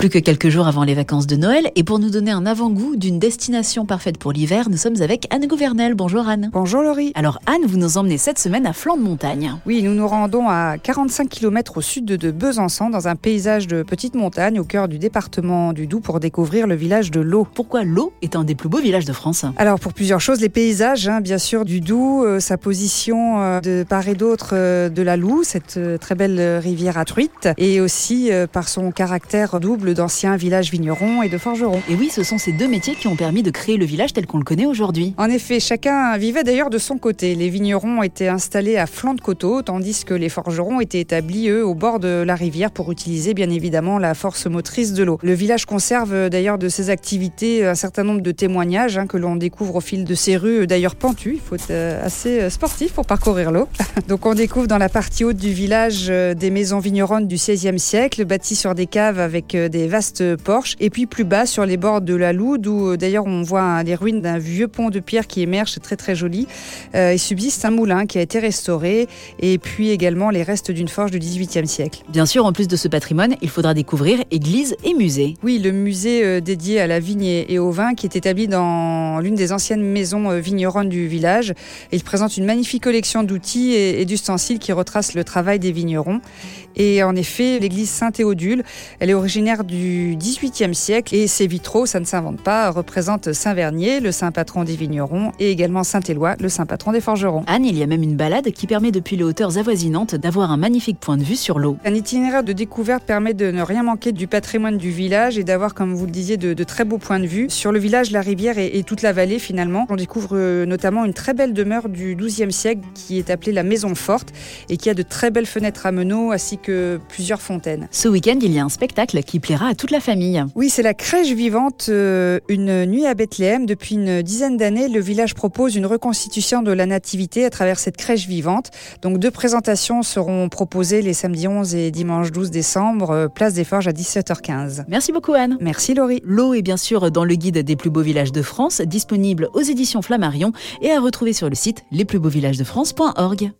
Plus que quelques jours avant les vacances de Noël, et pour nous donner un avant-goût d'une destination parfaite pour l'hiver, nous sommes avec Anne Gouvernel. Bonjour Anne. Bonjour Laurie. Alors Anne, vous nous emmenez cette semaine à flanc de montagne. Oui, nous nous rendons à 45 km au sud de Besançon, dans un paysage de petite montagne au cœur du département du Doubs pour découvrir le village de L'Eau. Pourquoi L'Eau est un des plus beaux villages de France Alors pour plusieurs choses, les paysages, hein, bien sûr, du Doubs, euh, sa position euh, de part et d'autre euh, de la Loue, cette très belle rivière à truite, et aussi par son caractère double d'anciens villages vignerons et de forgerons. Et oui, ce sont ces deux métiers qui ont permis de créer le village tel qu'on le connaît aujourd'hui. En effet, chacun vivait d'ailleurs de son côté. Les vignerons étaient installés à flanc de coteau, tandis que les forgerons étaient établis, eux, au bord de la rivière pour utiliser bien évidemment la force motrice de l'eau. Le village conserve euh, d'ailleurs de ses activités un certain nombre de témoignages hein, que l'on découvre au fil de ces rues, d'ailleurs pentues. Il faut être euh, assez euh, sportif pour parcourir l'eau. Donc on découvre dans la partie haute du village des maisons vigneronnes du XVIe siècle, bâties sur des caves avec euh, des vastes porches. Et puis plus bas, sur les bords de la Loude, où euh, d'ailleurs on voit hein, les ruines d'un vieux pont de pierre qui émerge, c'est très très joli. Euh, il subsiste un moulin qui a été restauré, et puis également les restes d'une forge du XVIIIe siècle. Bien sûr, en plus de ce patrimoine, il faudra découvrir église et musée. Oui, le musée euh, dédié à la vigne et au vin qui est établi dans l'une des anciennes maisons vigneronnes du village. Il présente une magnifique collection d'outils et, et d'ustensiles qui retracent le travail des vignerons. Et en effet, l'église Saint-Théodule, elle est originaire du XVIIIe siècle et ses vitraux, ça ne s'invente pas, représentent Saint Vernier, le saint patron des vignerons, et également Saint-Éloi, le saint patron des forgerons. Anne, il y a même une balade qui permet depuis les hauteurs avoisinantes d'avoir un magnifique point de vue sur l'eau. Un itinéraire de découverte permet de ne rien manquer du patrimoine du village et d'avoir, comme vous le disiez, de, de très beaux points de vue. Sur le village, la rivière et, et toute la vallée, finalement, on découvre euh, notamment une très belle demeure du XIIe siècle qui est appelée la Maison Forte et qui a de très belles fenêtres à meneaux ainsi que plusieurs fontaines. Ce week-end, il y a un spectacle qui plaira à toute la famille. Oui, c'est la crèche vivante, euh, une nuit à Bethléem. Depuis une dizaine d'années, le village propose une reconstitution de la nativité à travers cette crèche vivante. Donc deux présentations seront proposées les samedis 11 et dimanche 12 décembre, euh, place des Forges à 17h15. Merci beaucoup Anne. Merci Laurie. L'eau est bien sûr dans le guide des plus beaux villages de France, disponible aux éditions Flammarion et à retrouver sur le site lesplusbeauxvillagesdefrance.org.